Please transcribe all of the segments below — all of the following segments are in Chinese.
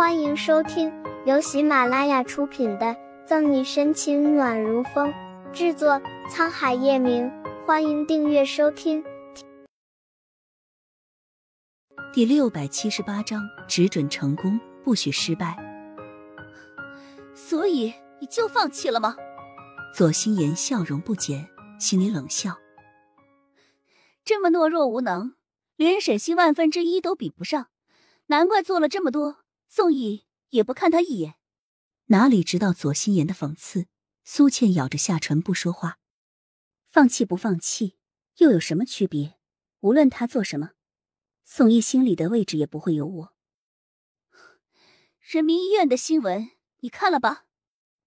欢迎收听由喜马拉雅出品的《赠你深情暖如风》，制作沧海夜明。欢迎订阅收听。第六百七十八章：只准成功，不许失败。所以你就放弃了吗？左心言笑容不减，心里冷笑：这么懦弱无能，连沈西万分之一都比不上，难怪做了这么多。宋毅也不看他一眼，哪里知道左心言的讽刺？苏倩咬着下唇不说话。放弃不放弃又有什么区别？无论他做什么，宋毅心里的位置也不会有我。人民医院的新闻你看了吧？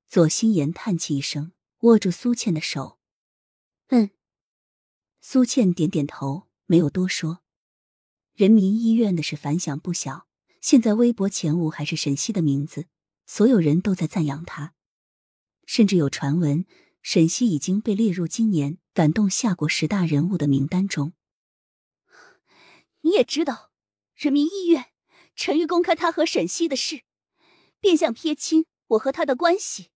左心言叹气一声，握住苏倩的手。嗯。苏倩点点头，没有多说。人民医院的事反响不小。现在微博前五还是沈西的名字，所有人都在赞扬他，甚至有传闻沈西已经被列入今年感动夏国十大人物的名单中。你也知道，人民医院陈玉公开他和沈西的事，变相撇清我和他的关系。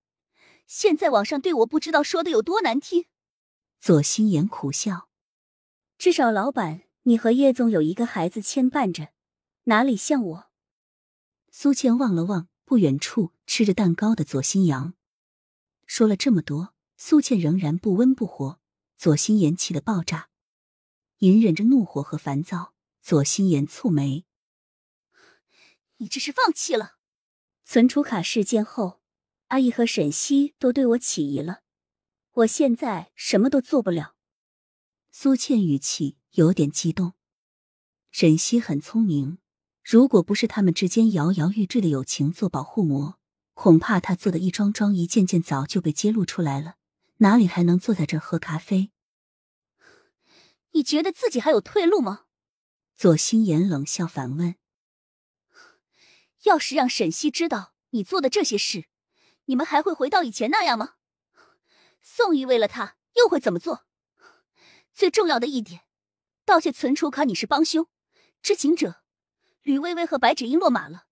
现在网上对我不知道说的有多难听。左心言苦笑，至少老板，你和叶总有一个孩子牵绊着，哪里像我？苏倩望了望不远处吃着蛋糕的左心阳，说了这么多，苏倩仍然不温不火。左心言气得爆炸，隐忍着怒火和烦躁。左心言蹙眉：“你这是放弃了？存储卡事件后，阿姨和沈西都对我起疑了，我现在什么都做不了。”苏倩语气有点激动。沈西很聪明。如果不是他们之间摇摇欲坠的友情做保护膜，恐怕他做的一桩桩一件件早就被揭露出来了，哪里还能坐在这儿喝咖啡？你觉得自己还有退路吗？左心言冷笑反问：“要是让沈西知道你做的这些事，你们还会回到以前那样吗？宋玉为了他又会怎么做？最重要的一点，盗窃存储卡你是帮凶，知情者。”吕薇薇和白芷英落马了，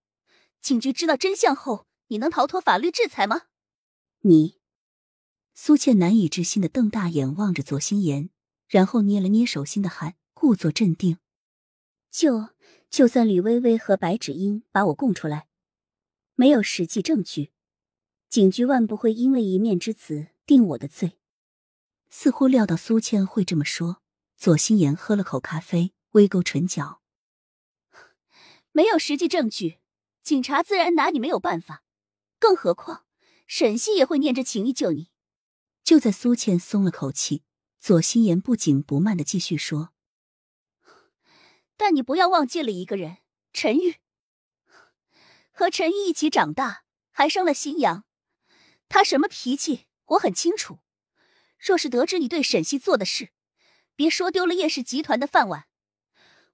警局知道真相后，你能逃脱法律制裁吗？你，苏倩难以置信的瞪大眼望着左心言，然后捏了捏手心的汗，故作镇定。就就算吕薇薇和白芷英把我供出来，没有实际证据，警局万不会因为一面之词定我的罪。似乎料到苏倩会这么说，左心言喝了口咖啡，微勾唇角。没有实际证据，警察自然拿你没有办法。更何况沈西也会念着情义救你。就在苏倩松了口气，左心言不紧不慢的继续说：“但你不要忘记了一个人，陈玉。和陈玉一起长大，还生了新阳。他什么脾气，我很清楚。若是得知你对沈西做的事，别说丢了叶氏集团的饭碗，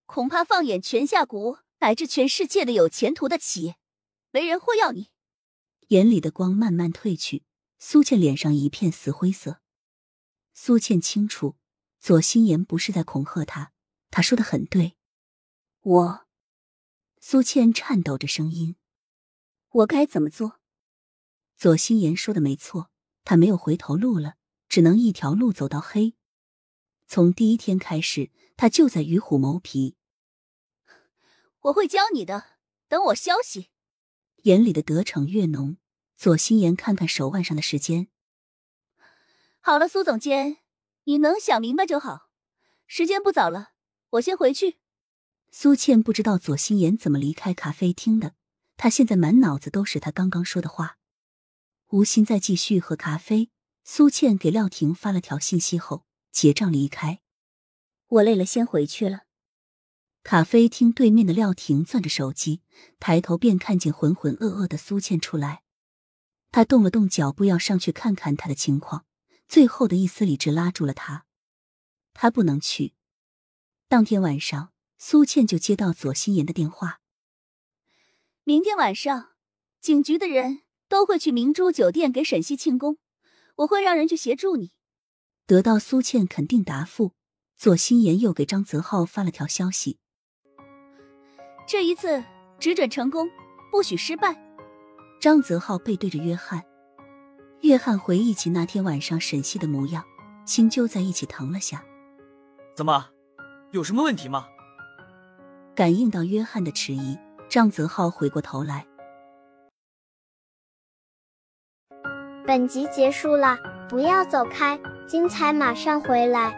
恐怕放眼全下国。”乃至全世界的有前途的企业，没人会要你。眼里的光慢慢褪去，苏倩脸上一片死灰色。苏倩清楚，左心言不是在恐吓他，他说的很对。我，苏倩颤抖着声音：“我该怎么做？”左心言说的没错，他没有回头路了，只能一条路走到黑。从第一天开始，他就在与虎谋皮。我会教你的，等我消息。眼里的得逞越浓，左心言看看手腕上的时间。好了，苏总监，你能想明白就好。时间不早了，我先回去。苏倩不知道左心言怎么离开咖啡厅的，他现在满脑子都是他刚刚说的话，无心再继续喝咖啡。苏倩给廖婷发了条信息后结账离开。我累了，先回去了。咖啡厅对面的廖婷攥着手机，抬头便看见浑浑噩噩的苏倩出来。他动了动脚步，要上去看看她的情况，最后的一丝理智拉住了他。他不能去。当天晚上，苏倩就接到左心言的电话：明天晚上，警局的人都会去明珠酒店给沈西庆功，我会让人去协助你。得到苏倩肯定答复，左心言又给张泽浩发了条消息。这一次只准成功，不许失败。张泽浩背对着约翰，约翰回忆起那天晚上沈西的模样，心揪在一起疼了下。怎么，有什么问题吗？感应到约翰的迟疑，张泽浩回过头来。本集结束了，不要走开，精彩马上回来。